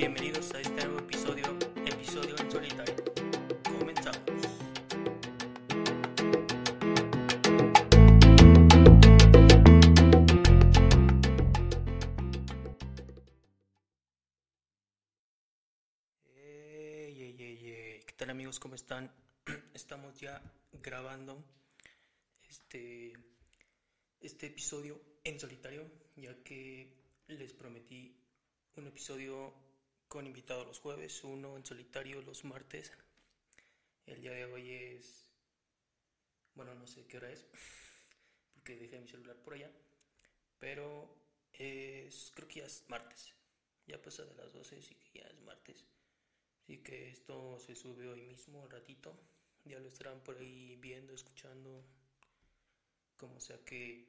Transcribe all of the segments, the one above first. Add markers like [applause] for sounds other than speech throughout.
Bienvenidos a este nuevo episodio, episodio en solitario. Comenzamos. Ey, ey, ey, ey. ¿Qué tal amigos? ¿Cómo están? [clears throat] Estamos ya grabando este, este episodio en solitario, ya que les prometí un episodio con invitado los jueves, uno en solitario los martes. El día de hoy es, bueno, no sé qué hora es, [laughs] porque dejé mi celular por allá, pero es, creo que ya es martes, ya pasa de las 12, así que ya es martes. Así que esto se sube hoy mismo, un ratito. Ya lo estarán por ahí viendo, escuchando. Como sea que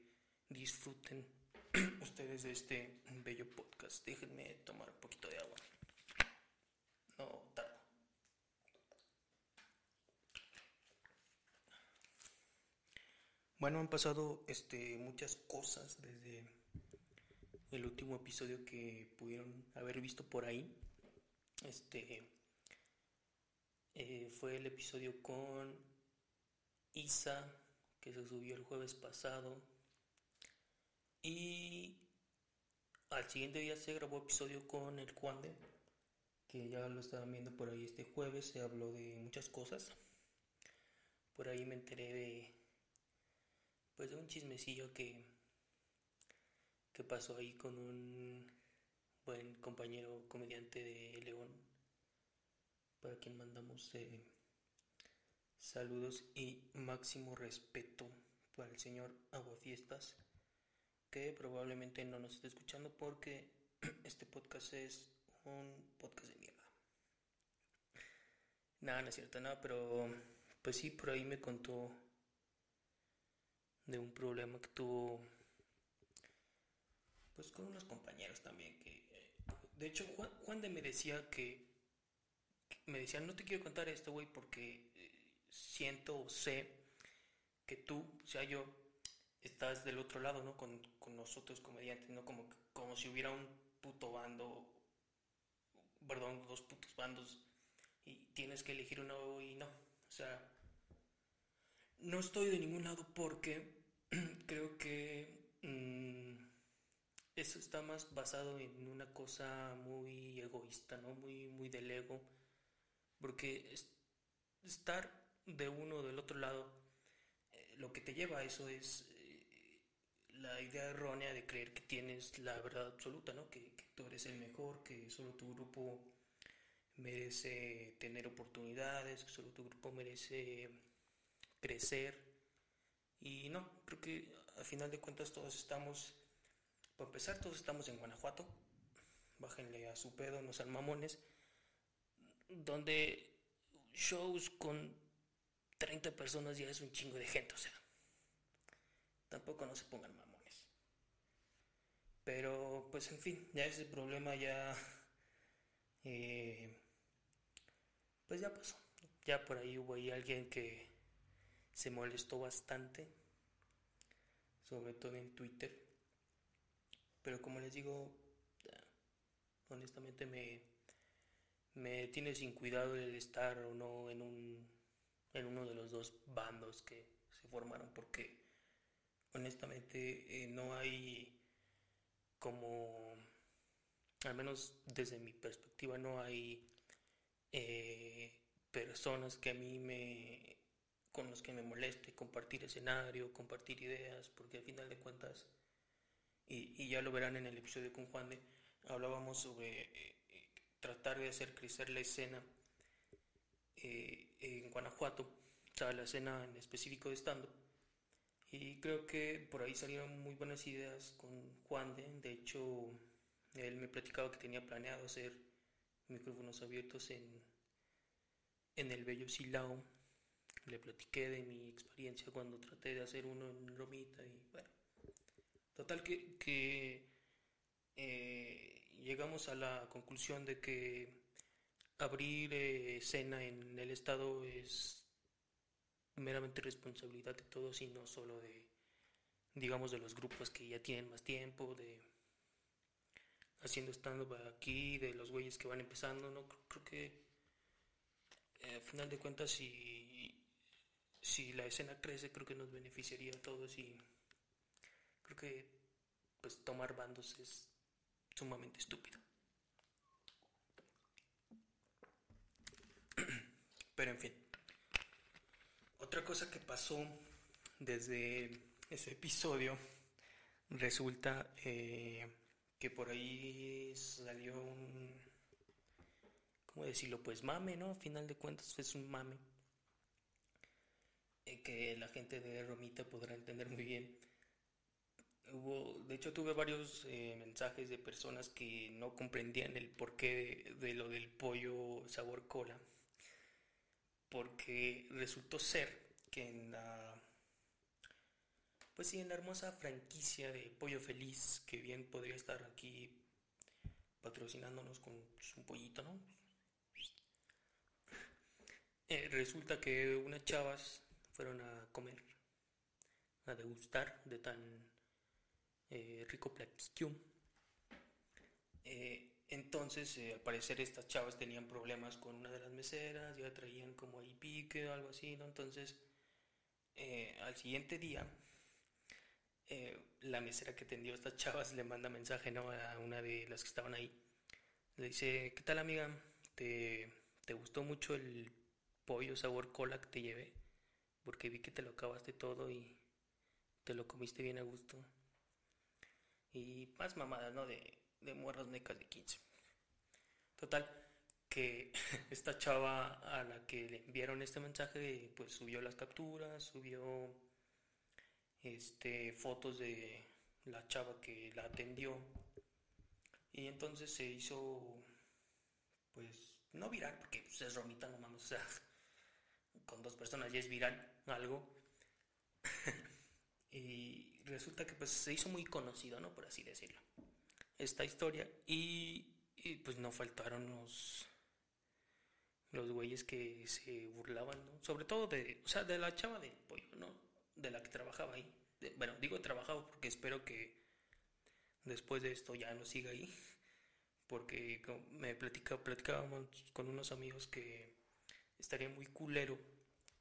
disfruten [clears throat] ustedes de este bello podcast. Déjenme tomar un poquito de agua. Bueno, han pasado este, muchas cosas desde el último episodio que pudieron haber visto por ahí. Este eh, fue el episodio con Isa, que se subió el jueves pasado. Y al siguiente día se grabó episodio con el Juande, que ya lo estaban viendo por ahí este jueves. Se habló de muchas cosas. Por ahí me enteré de, pues, de un chismecillo que, que pasó ahí con un buen compañero comediante de León para quien mandamos eh, saludos y máximo respeto para el señor Aguafiestas, que probablemente no nos esté escuchando porque [clears throat] este podcast es un podcast de mierda. Nada, no es cierto, nada, pero pues sí, por ahí me contó de un problema que tuvo pues con unos compañeros también que de hecho Juan, Juan de me decía que me decían, no te quiero contar esto, güey, porque eh, siento o sé que tú, o sea, yo, estás del otro lado, ¿no? Con, con nosotros comediantes, ¿no? Como, como si hubiera un puto bando, perdón, dos putos bandos, y tienes que elegir uno y no. O sea, no estoy de ningún lado porque [clears throat] creo que mmm, eso está más basado en una cosa muy egoísta, ¿no? Muy, muy del ego porque estar de uno o del otro lado, eh, lo que te lleva a eso es eh, la idea errónea de creer que tienes la verdad absoluta, ¿no? Que, tú eres el mejor, que solo tu grupo merece tener oportunidades, solo tu grupo merece crecer. Y no, creo que al final de cuentas todos estamos, para empezar, todos estamos en Guanajuato. Bájenle a su pedo, no sean mamones donde shows con 30 personas ya es un chingo de gente, o sea, tampoco no se pongan mamones. Pero, pues en fin, ya ese problema ya, eh, pues ya pasó. Ya por ahí hubo ahí alguien que se molestó bastante, sobre todo en Twitter. Pero como les digo, honestamente me me tiene sin cuidado el estar o no en un en uno de los dos bandos que se formaron porque honestamente eh, no hay como al menos desde mi perspectiva no hay eh, personas que a mí me con los que me moleste compartir escenario compartir ideas porque al final de cuentas y, ya lo verán en el episodio con Juan de hablábamos sobre eh, tratar de hacer crecer la escena eh, en Guanajuato, o sea, la escena en específico de estando. Y creo que por ahí salieron muy buenas ideas con Juan de, de hecho, él me platicaba que tenía planeado hacer micrófonos abiertos en, en el Bello Silao. Le platiqué de mi experiencia cuando traté de hacer uno en Romita y bueno, total que, que eh, llegamos a la conclusión de que abrir eh, escena en el Estado es meramente responsabilidad de todos y no solo de, digamos, de los grupos que ya tienen más tiempo, de haciendo stand-up aquí, de los güeyes que van empezando, ¿no? Creo, que eh, al final de cuentas si, si la escena crece creo que nos beneficiaría a todos y creo que pues tomar bandos es sumamente estúpido. [clears throat] Pero en fin. Otra cosa que pasó desde ese episodio resulta eh, que por ahí salió un, ¿cómo decirlo? Pues mame, ¿no? A final de cuentas es un mame eh, que la gente de Romita podrá entender muy bien. Hubo, de hecho tuve varios eh, mensajes de personas que no comprendían el porqué de, de lo del pollo sabor cola, porque resultó ser que en la pues sí, en la hermosa franquicia de Pollo Feliz, que bien podría estar aquí patrocinándonos con un pollito, ¿no? Eh, resulta que unas chavas fueron a comer, a degustar de tan eh, rico platillo. Eh, entonces, al parecer, estas chavas tenían problemas con una de las meseras, ya traían como ahí pique o algo así, ¿no? Entonces, al siguiente día, eh, la mesera que atendió a estas chavas le manda mensaje ¿no? a una de las que estaban ahí. Le dice, ¿qué tal amiga? ¿Te, ¿Te gustó mucho el pollo sabor cola que te llevé? Porque vi que te lo acabaste todo y te lo comiste bien a gusto. Y más mamadas, ¿no? De, de muerras mecas de 15. Total, que [laughs] esta chava a la que le enviaron este mensaje, pues subió las capturas, subió este, fotos de la chava que la atendió. Y entonces se hizo, pues, no viral, porque pues, es romita, no mames, o sea, [laughs] con dos personas ya es viral algo. [laughs] y resulta que pues se hizo muy conocido, ¿no? Por así decirlo. Esta historia. Y, y pues no faltaron los los güeyes que se burlaban, ¿no? Sobre todo de, o sea, de la chava del pollo, ¿no? De la que trabajaba ahí. bueno, digo trabajado porque espero que después de esto ya no siga ahí. [laughs] Porque me platica, platicábamos con unos amigos que estaría muy culero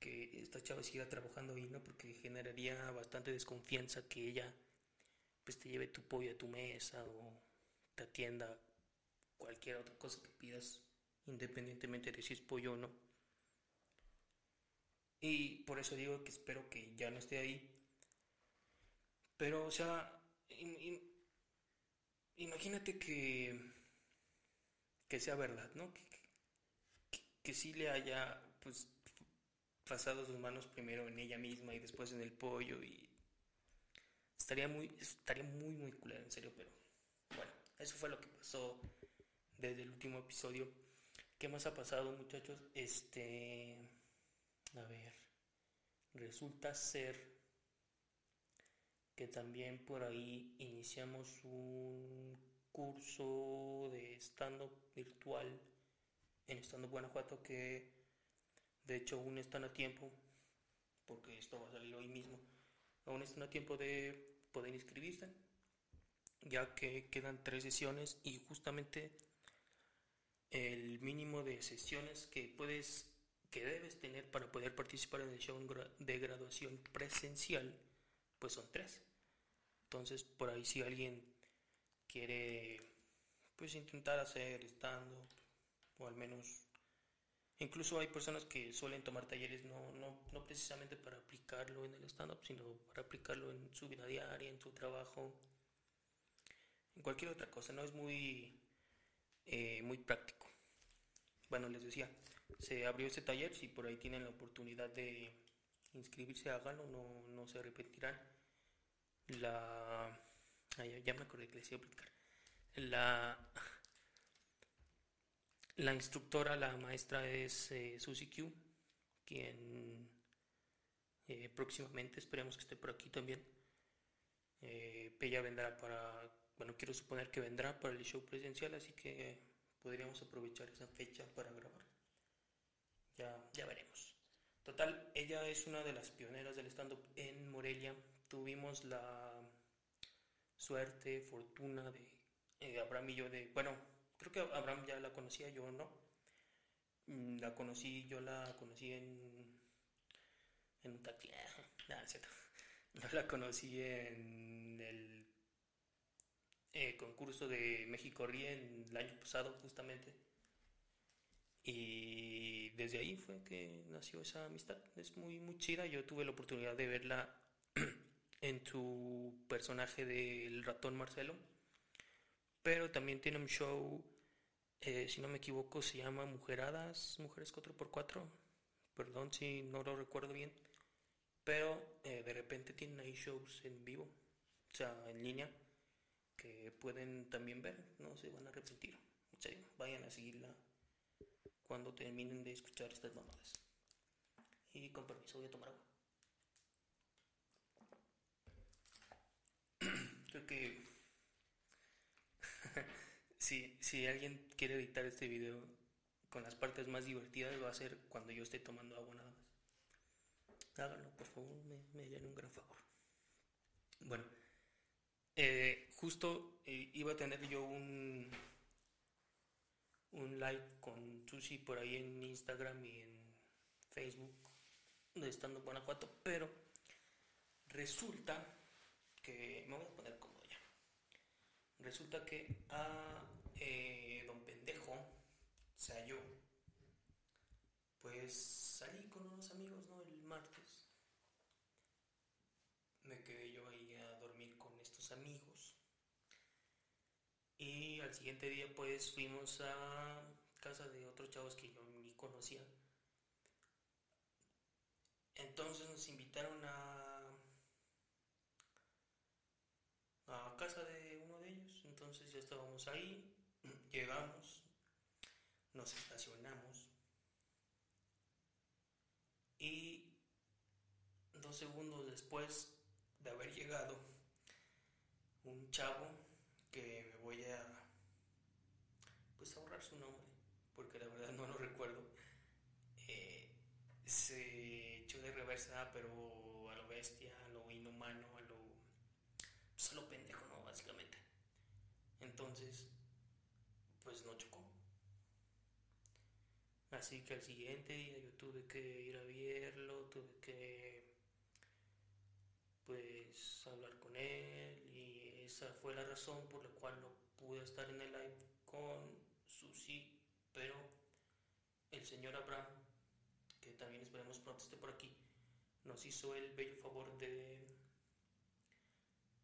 que esta chava siga trabajando ahí, ¿no? Porque generaría bastante desconfianza que ella pues te lleve tu pollo a tu mesa o te atienda cualquier otra cosa que pidas, independientemente de si es pollo o no. Y por eso digo que espero que ya no esté ahí. Pero, o sea, imagínate que, que sea verdad, ¿no? Que, que, sí le haya, pues, pasado sus manos primero en ella misma y después en el pollo y estaría muy, estaría muy, muy culero, en serio, pero bueno, eso fue lo que pasó desde el último episodio. ¿Qué más ha pasado, muchachos? Este... A ver, resulta ser que también por ahí iniciamos un curso de stand-up virtual en Stand Guanajuato que de hecho aún están a tiempo, porque esto va a salir hoy mismo, aún están a tiempo de poder inscribirse, ya que quedan tres sesiones y justamente el mínimo de sesiones que puedes que debes tener para poder participar en el show de graduación presencial, pues son tres. Entonces, por ahí si alguien quiere, pues intentar hacer estando, o al menos, incluso hay personas que suelen tomar talleres no, no, no precisamente para aplicarlo en el stand-up, sino para aplicarlo en su vida diaria, en su trabajo, en cualquier otra cosa, ¿no? Es muy, eh, muy práctico. Bueno, les decía, se abrió ese taller, si por ahí tienen la oportunidad de inscribirse, háganlo, no, no se arrepentirán. La... ya me acordé que les iba a platicar. La... La instructora, la maestra es eh, Susie Q, quien eh, próximamente esperemos que esté por aquí también. Eh, ella vendrá para, bueno, quiero suponer que vendrá para el show presencial, así que podríamos aprovechar esa fecha para grabar. Ya, veremos. Total, ella es una de las pioneras del stand-up en Morelia. Tuvimos la suerte, fortuna de eh, Abraham y yo de, bueno, creo que Abraham ya la conocía, yo no. Mm, la conocí, yo la conocí en, en un taxi, [laughs] cierto. [laughs] No la conocí en el eh, concurso de México Ríe el año pasado justamente. Y desde ahí fue que nació esa amistad. Es muy, muy chida. Yo tuve la oportunidad de verla [clears throat] en su personaje del ratón Marcelo. Pero también tiene un show, eh, si no me equivoco, se llama Mujeradas, Mujeres 4x4. Perdón si no lo recuerdo bien. Pero eh, de repente tienen ahí shows en vivo, o sea, en línea, que pueden también ver, no se van a arrepentir. En serio, vayan a seguirla cuando terminen de escuchar estas mamadas. Y con permiso voy a tomar agua. [clears throat] Creo que [laughs] si, si alguien quiere editar este video con las partes más divertidas va a ser cuando yo esté tomando agua nada más. Háganlo, por favor, me, me harían un gran favor. Bueno, eh, justo eh, iba a tener yo un, un live con Susi por ahí en Instagram y en Facebook de Estando Guanajuato, pero resulta que me voy a poner como ya. Resulta que a eh, don pendejo, o sea yo, pues salí con unos amigos, ¿no? El martes. Me quedé yo ahí a dormir con estos amigos. Al siguiente día pues fuimos a casa de otros chavos que yo ni conocía. Entonces nos invitaron a a casa de uno de ellos. Entonces ya estábamos ahí, [clears throat] llegamos, nos estacionamos y dos segundos después de haber llegado, un chavo que pues ahorrar su nombre, porque la verdad no lo recuerdo, eh, se echó de reversa, pero a lo bestia, a lo inhumano, a lo, pues a lo pendejo, ¿no? Básicamente. Entonces, pues no chocó. Así que al siguiente día yo tuve que ir a verlo, tuve que pues hablar con él y esa fue la razón por la cual no pude estar en el live con Susi, pero el señor Abraham, que también esperemos pronto esté por aquí, nos hizo el bello favor de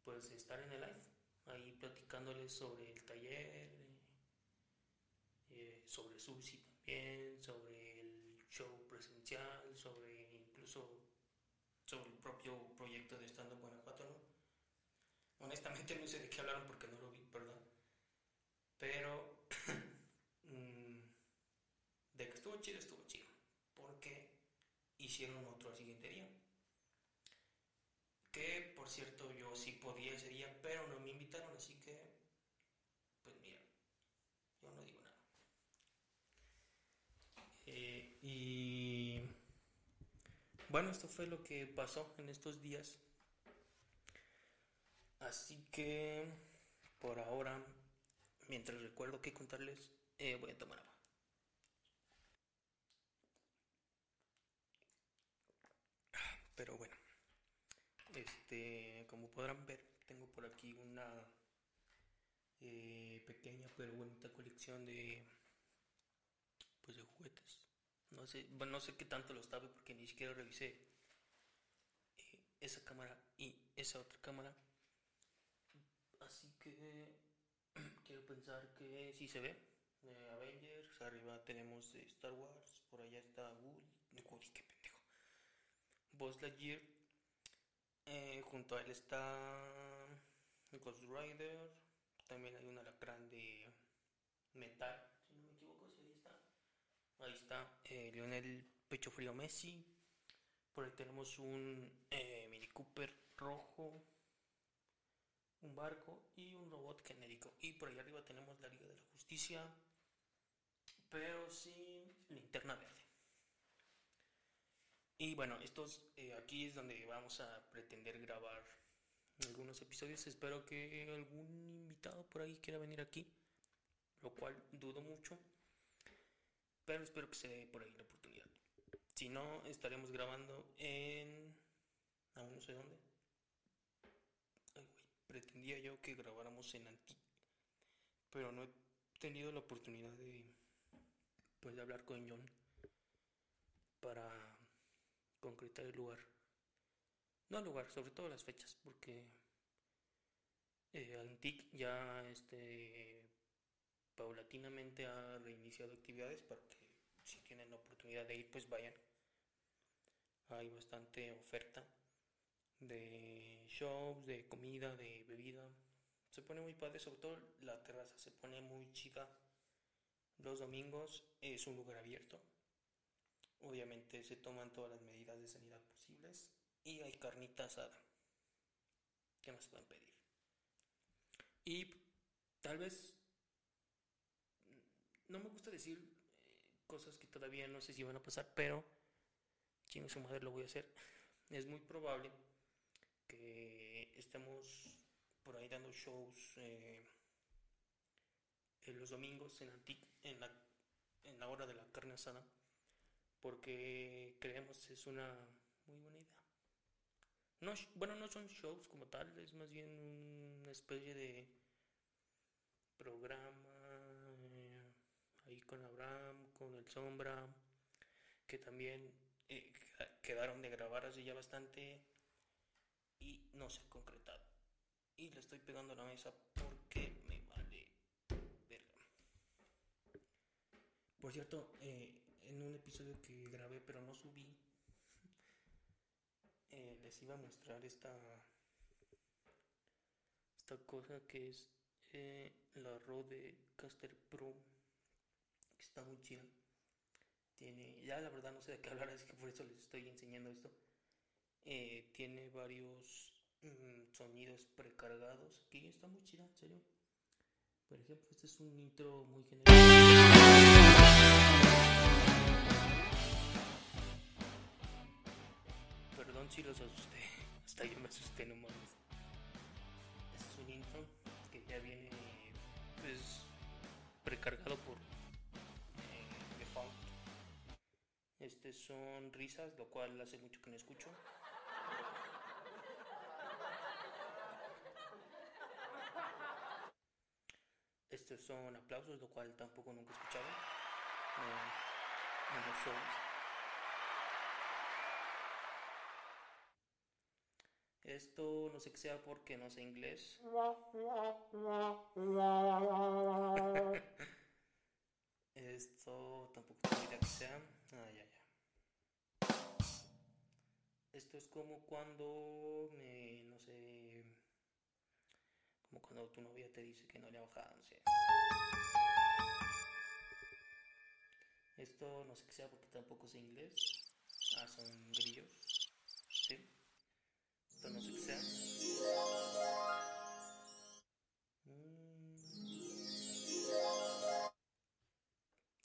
pues estar en el live, ahí platicándoles sobre el taller, eh, sobre Susi también, sobre el show presencial, sobre incluso sobre el propio proyecto de Estando en Guanajuato, ¿no? Honestamente no sé de qué hablaron porque no lo vi, perdón. Pero [clears throat] estuvo chido, estuvo chido. Porque hicieron otro al siguiente día. Que por cierto yo sí podía ese día, pero no me invitaron, así que pues mira, yo no digo nada. Eh, y bueno, esto fue lo que pasó en estos días. Así que por ahora, mientras recuerdo que contarles, eh, voy a tomar agua. Pero bueno, este, como podrán ver, tengo por aquí una eh, pequeña pero bonita colección de, pues de juguetes. No sé, bueno, no sé qué tanto lo estaba porque ni siquiera revisé eh, esa cámara y esa otra cámara. Así que [clears throat] quiero pensar que sí se ve. Eh, Avengers, arriba tenemos Star Wars, por allá está Woody, Woody qué. Buzz Lightyear, eh, junto a él está Ghost Rider, también hay una alacrán de metal, si no me equivoco, sí, ahí está. Ahí está eh, Lionel Pecho Frío Messi. Por ahí tenemos un eh, Mini Cooper rojo, un barco y un robot genérico. Y por ahí arriba tenemos la Liga de la Justicia, pero sin linterna verde. Y bueno, estos eh, aquí es donde vamos a pretender grabar algunos episodios. Espero que algún invitado por ahí quiera venir aquí, lo cual dudo mucho, pero espero que se dé por ahí la oportunidad. Si no, estaremos grabando en... aún no sé dónde. pretendía yo que grabáramos en Antique, pero no he tenido la oportunidad de, pues, de hablar con John para concretar el lugar. No el lugar, sobre todo las fechas, porque eh, Antic ya este, paulatinamente ha reiniciado actividades para que si tienen la oportunidad de ir, pues vayan. Hay bastante oferta de shows, de comida, de bebida. Se pone muy padre, sobre todo la terraza se pone muy chida. Los domingos es un lugar abierto. Obviamente se toman todas las medidas de sanidad posibles y hay carnita asada. ¿Qué más pueden pedir? Y tal vez no me gusta decir eh, cosas que todavía no sé si van a pasar, pero chingo su madre lo voy a hacer. Es muy probable que estemos por ahí dando shows eh, en los domingos en la hora de la carne asada porque creemos es una muy buena idea. No, bueno, no son shows como tal, es más bien una especie de programa eh, ahí con Abraham, con el Sombra, que también eh, quedaron de grabar así ya bastante y no se ha concretado. Y le estoy pegando a la mesa porque me vale verga. Por cierto, eh, en un episodio que grabé pero no subí, [laughs] eh, les iba a mostrar esta, esta cosa que es eh, la Rode Caster Pro, que está muy chida. Tiene, ya la verdad no sé de qué hablar, [laughs] así que por eso les estoy enseñando esto. Eh, tiene varios mm, sonidos precargados. Aquí está muy chida, en serio. Por ejemplo, este es un intro muy general. Si los asusté. Hasta yo me asusté nomás. Este es un intro que ya viene pues precargado por eh, default. Este son risas, lo cual hace mucho que no escucho. Estos son aplausos, lo cual tampoco nunca he escuchado. Eh. Esto no sé qué sea porque no sé inglés. [laughs] Esto tampoco tengo idea que sea. Ah, ya, ya. Esto es como cuando me, no sé, como cuando tu novia te dice que no le ha bajado, no sé. Esto no sé qué sea porque tampoco sé inglés. Ah, son grillos. Sí no sé qué sea.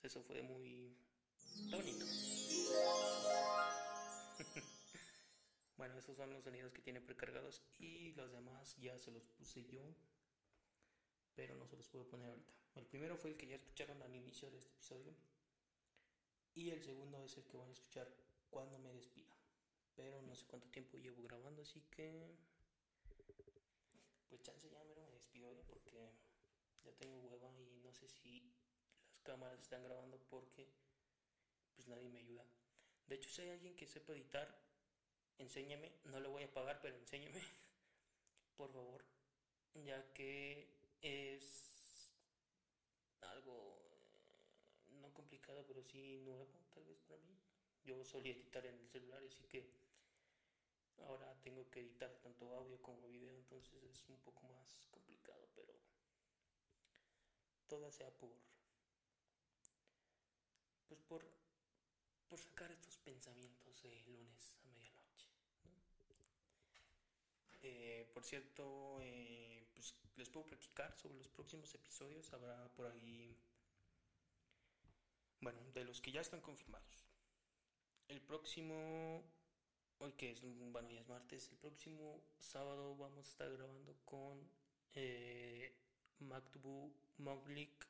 Eso fue muy bonito. [laughs] bueno, esos son los sonidos que tiene precargados y los demás ya se los puse yo, pero no se los puedo poner ahorita. El primero fue el que ya escucharon al inicio de este episodio y el segundo es el que van a escuchar cuando me despida pero no sé cuánto tiempo llevo grabando, así que pues chance ya me despido ¿eh? porque ya tengo hueva y no sé si las cámaras están grabando porque pues nadie me ayuda. De hecho, si hay alguien que sepa editar, enséñame, no le voy a pagar, pero enséñame, [laughs] por favor, ya que es algo eh, no complicado, pero sí nuevo, tal vez para mí. Yo solía editar en el celular, así que Ahora tengo que editar tanto audio como video, entonces es un poco más complicado, pero todo sea por pues por por sacar estos pensamientos de lunes a medianoche. Eh, por cierto, eh, pues les puedo platicar sobre los próximos episodios. Habrá por ahí, bueno, de los que ya están confirmados. El próximo hoy que es, bueno, ya es martes, el próximo sábado vamos a estar grabando con eh, Monglik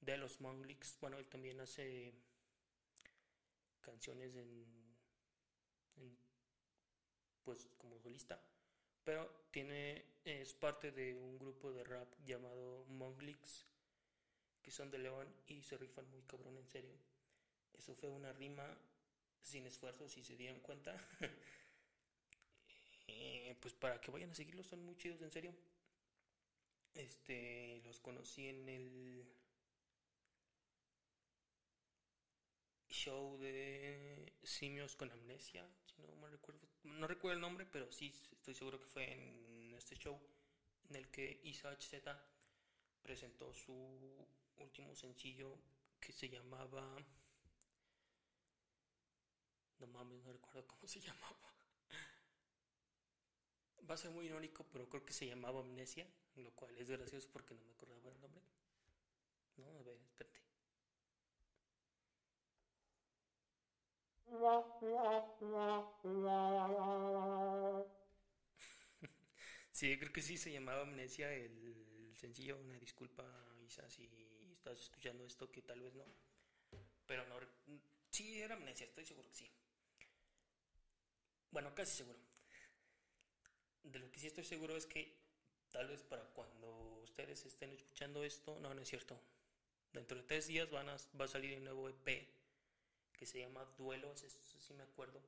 de los Mongliks. Bueno, él también hace canciones en, pues como solista, pero tiene es parte de un grupo de rap llamado Mongliks que son de León y se rifan muy cabrón en serio. Eso fue una rima sin esfuerzo, si se dieron cuenta. [laughs] Eh, pues para que vayan a seguirlos, son muy chidos, en serio. Este, los conocí en el show de Simios con Amnesia, si no me recuerdo, no recuerdo el nombre, pero sí estoy seguro que fue en este show en el que Isa Z presentó su último sencillo que se llamaba no mames, no recuerdo cómo se [laughs] llamaba. Va a ser muy irónico, pero creo que se llamaba Amnesia, lo cual es gracioso porque no me acordaba el nombre. No, a ver, espérate. [laughs] sí, creo que sí se llamaba Amnesia el sencillo. Una disculpa, Isa, si estás escuchando esto, que tal vez no. Pero no. Sí, era Amnesia, estoy seguro que sí. Bueno, casi seguro. De lo que sí estoy seguro es que tal vez para cuando ustedes estén escuchando esto, no, no es cierto. Dentro de tres días van a, va a salir un nuevo EP que se llama Duelo, eso sí me acuerdo,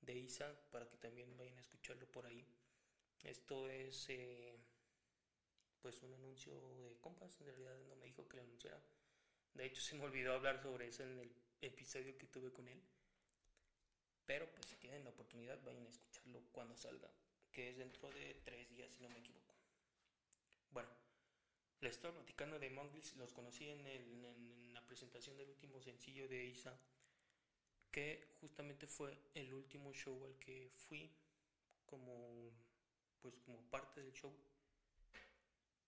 de Isa, para que también vayan a escucharlo por ahí. Esto es eh, pues un anuncio de compas, en realidad no me dijo que lo anunciara. De hecho se me olvidó hablar sobre eso en el episodio que tuve con él. Pero pues si tienen la oportunidad, vayan a escucharlo cuando salga, que es dentro de tres días, si no me equivoco. Bueno, les estoy platicando de Mongols, los conocí en, en, la presentación del último sencillo de Isa, que justamente fue el último show al que fui como pues como parte del show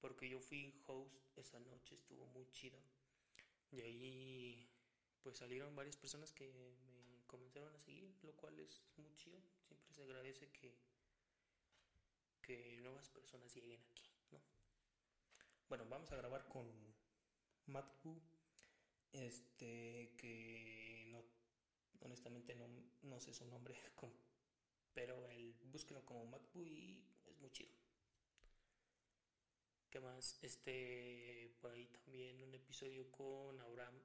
porque yo fui host esa noche estuvo muy chido y ahí pues salieron varias personas que comenzaron a seguir, lo cual es muy chido. Siempre se agradece que, que nuevas personas lleguen aquí, ¿no? Bueno, vamos a grabar con Matku, este, que no, honestamente no, no sé su nombre, [laughs] pero el, búsquenlo como Matku y es muy chido. ¿Qué más? Este, por ahí también un episodio con Abraham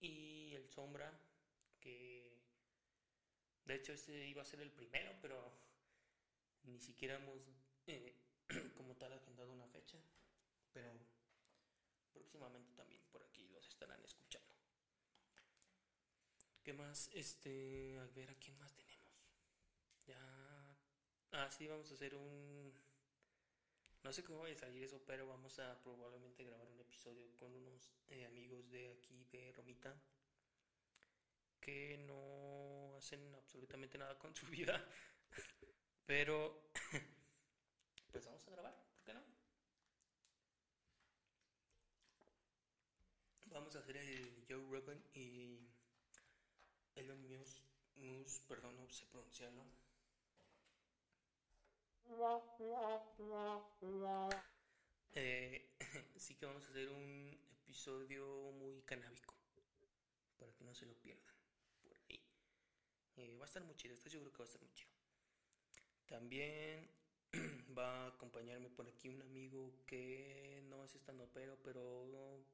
y el Sombra, que de hecho ese iba a ser el primero, pero ni siquiera hemos eh, [clears throat] como tal agendado una fecha, pero próximamente también por aquí los estarán escuchando. ¿Qué más? Este, a ver a quién más tenemos. Ya, ah sí, vamos a hacer un no sé cómo va a salir eso, pero vamos a probablemente grabar un episodio con unos eh, amigos de aquí de Romita que no hacen absolutamente nada con su vida. Pero pues vamos a grabar, ¿por qué no? Vamos a hacer el Joe Rogan y Elon Musk, perdón, no sé pronunciarlo eh, [laughs] sí que vamos a hacer un episodio muy canábico. Para que no se lo pierdan. Eh, va a estar muy chido. Estoy seguro que va a estar muy chido. También [clears throat] va a acompañarme por aquí un amigo que no es estando pero, pero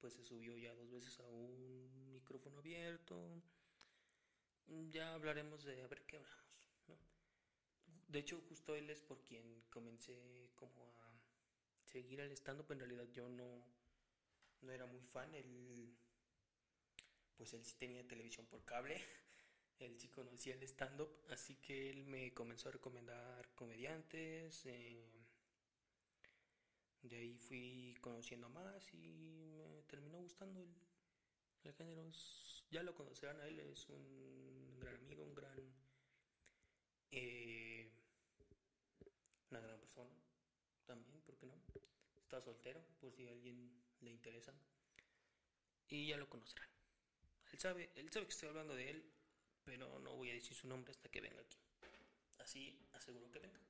pues se subió ya dos veces a un micrófono abierto. Ya hablaremos de a ver qué hablamos. De hecho, justo él es por quien comencé como a seguir al stand-up. En realidad yo no, no era muy fan. Él, pues él sí tenía televisión por cable. [laughs] Él sí conocía el stand-up. Así que él me comenzó a recomendar comediantes. Eh, de ahí fui conociendo más y me terminó gustando el, el género. Ya lo conocerán a él, es un gran amigo, un gran... Eh, una gran persona también, ¿por qué no? Está soltero, por si a alguien le interesa. Y ya lo conocerán. Él sabe, él sabe que estoy hablando de él, pero no voy a decir su nombre hasta que venga aquí. Así aseguro que venga.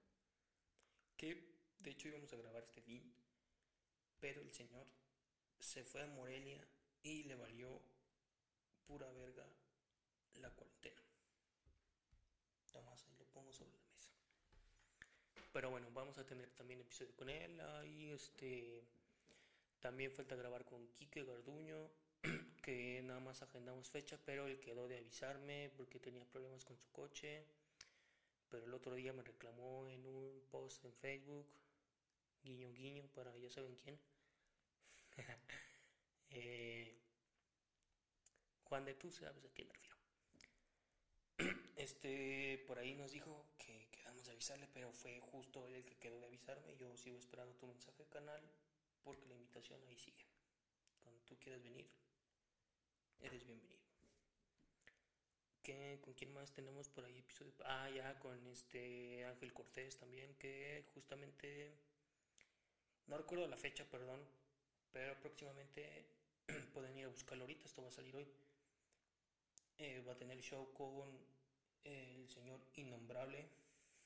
Que de hecho íbamos a grabar este fin, pero el señor se fue a Morelia y le valió pura verga la cuarentena. Nada ahí lo pongo sobre la mesa. Pero bueno, vamos a tener también episodio con él. Ahí este también falta grabar con Quique Garduño, que nada más agendamos fecha, pero él quedó de avisarme porque tenía problemas con su coche. Pero el otro día me reclamó en un post en Facebook, guiño guiño para ya saben quién. [laughs] eh, Juan de tú sabes a quién me refiero. [clears throat] Este, por ahí nos dijo que quedamos de avisarle, pero fue justo él el que quedó de avisarme. Yo sigo esperando tu mensaje canal porque la invitación ahí sigue. Cuando tú quieras venir, eres bienvenido. ¿Qué, ¿Con quién más tenemos por ahí episodio? Ah, ya, con este Ángel Cortés también, que justamente, no recuerdo la fecha, perdón, pero próximamente [clears throat] pueden ir a buscarlo ahorita, esto va a salir hoy. Eh, va a tener show con el señor Innombrable.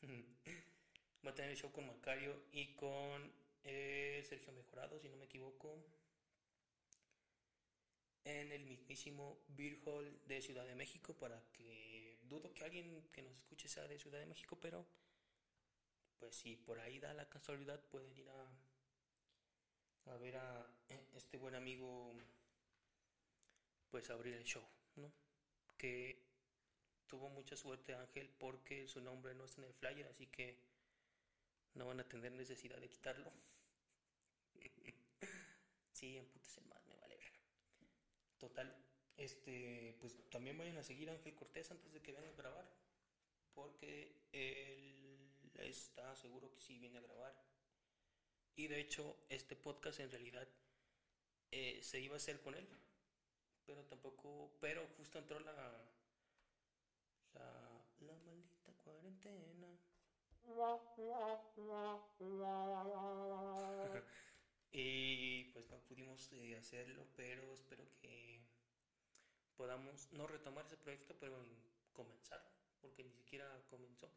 [laughs] va a tener show con Macario y con eh, Sergio Mejorado, si no me equivoco, en el mismísimo Beer Hall de Ciudad de México, para que dudo que alguien que nos escuche sea de Ciudad de México, pero pues si por ahí da la casualidad pueden ir a, a ver a eh, este buen amigo, pues abrir el show, ¿no? Que tuvo mucha suerte Ángel porque su nombre no está en el flyer, así que no van a tener necesidad de quitarlo. [laughs] sí, me vale ver. Total, este, pues también vayan a seguir a Ángel Cortés antes de que venga a grabar, porque él está seguro que sí viene a grabar. Y de hecho, este podcast en realidad eh, se iba a hacer con él, pero tampoco, pero justo entró la, la, la maldita cuarentena. [laughs] y pues no pudimos eh, hacerlo, pero espero que podamos no retomar ese proyecto, pero comenzar, porque ni siquiera comenzó.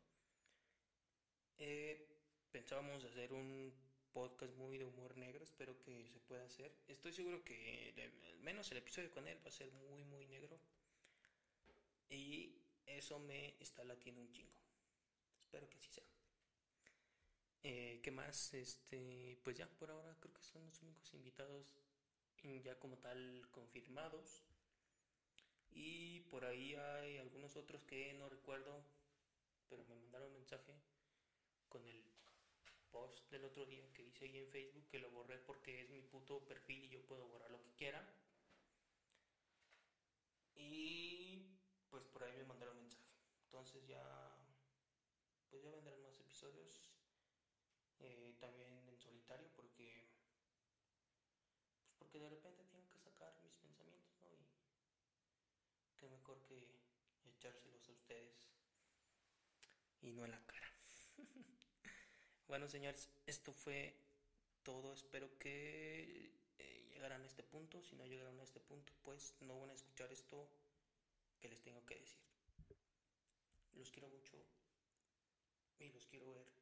Eh, pensábamos hacer un podcast muy de humor negro, espero que se pueda hacer. Estoy seguro que al menos el episodio con él va a ser muy, muy negro. Y eso me está latiendo un chingo. Espero que así sea. Eh, ¿Qué más? Este, pues ya por ahora creo que son los únicos invitados ya como tal confirmados. Y por ahí hay algunos otros que no recuerdo, pero me mandaron un mensaje con el post del otro día que hice ahí en Facebook, que lo borré porque es mi puto perfil y yo puedo borrar lo que quiera. Y pues por ahí me mandaron un mensaje. Entonces ya, pues ya vendrán más episodios eh, también en solitario porque pues porque de repente tengo que sacar mis pensamientos y qué mejor que echárselos a ustedes y no en la cara. [laughs] Bueno señores esto fue todo. Espero que eh, llegaran a este punto. Si no llegaron a este punto pues no van a escuchar esto que les tengo que decir. Los quiero mucho y los quiero ver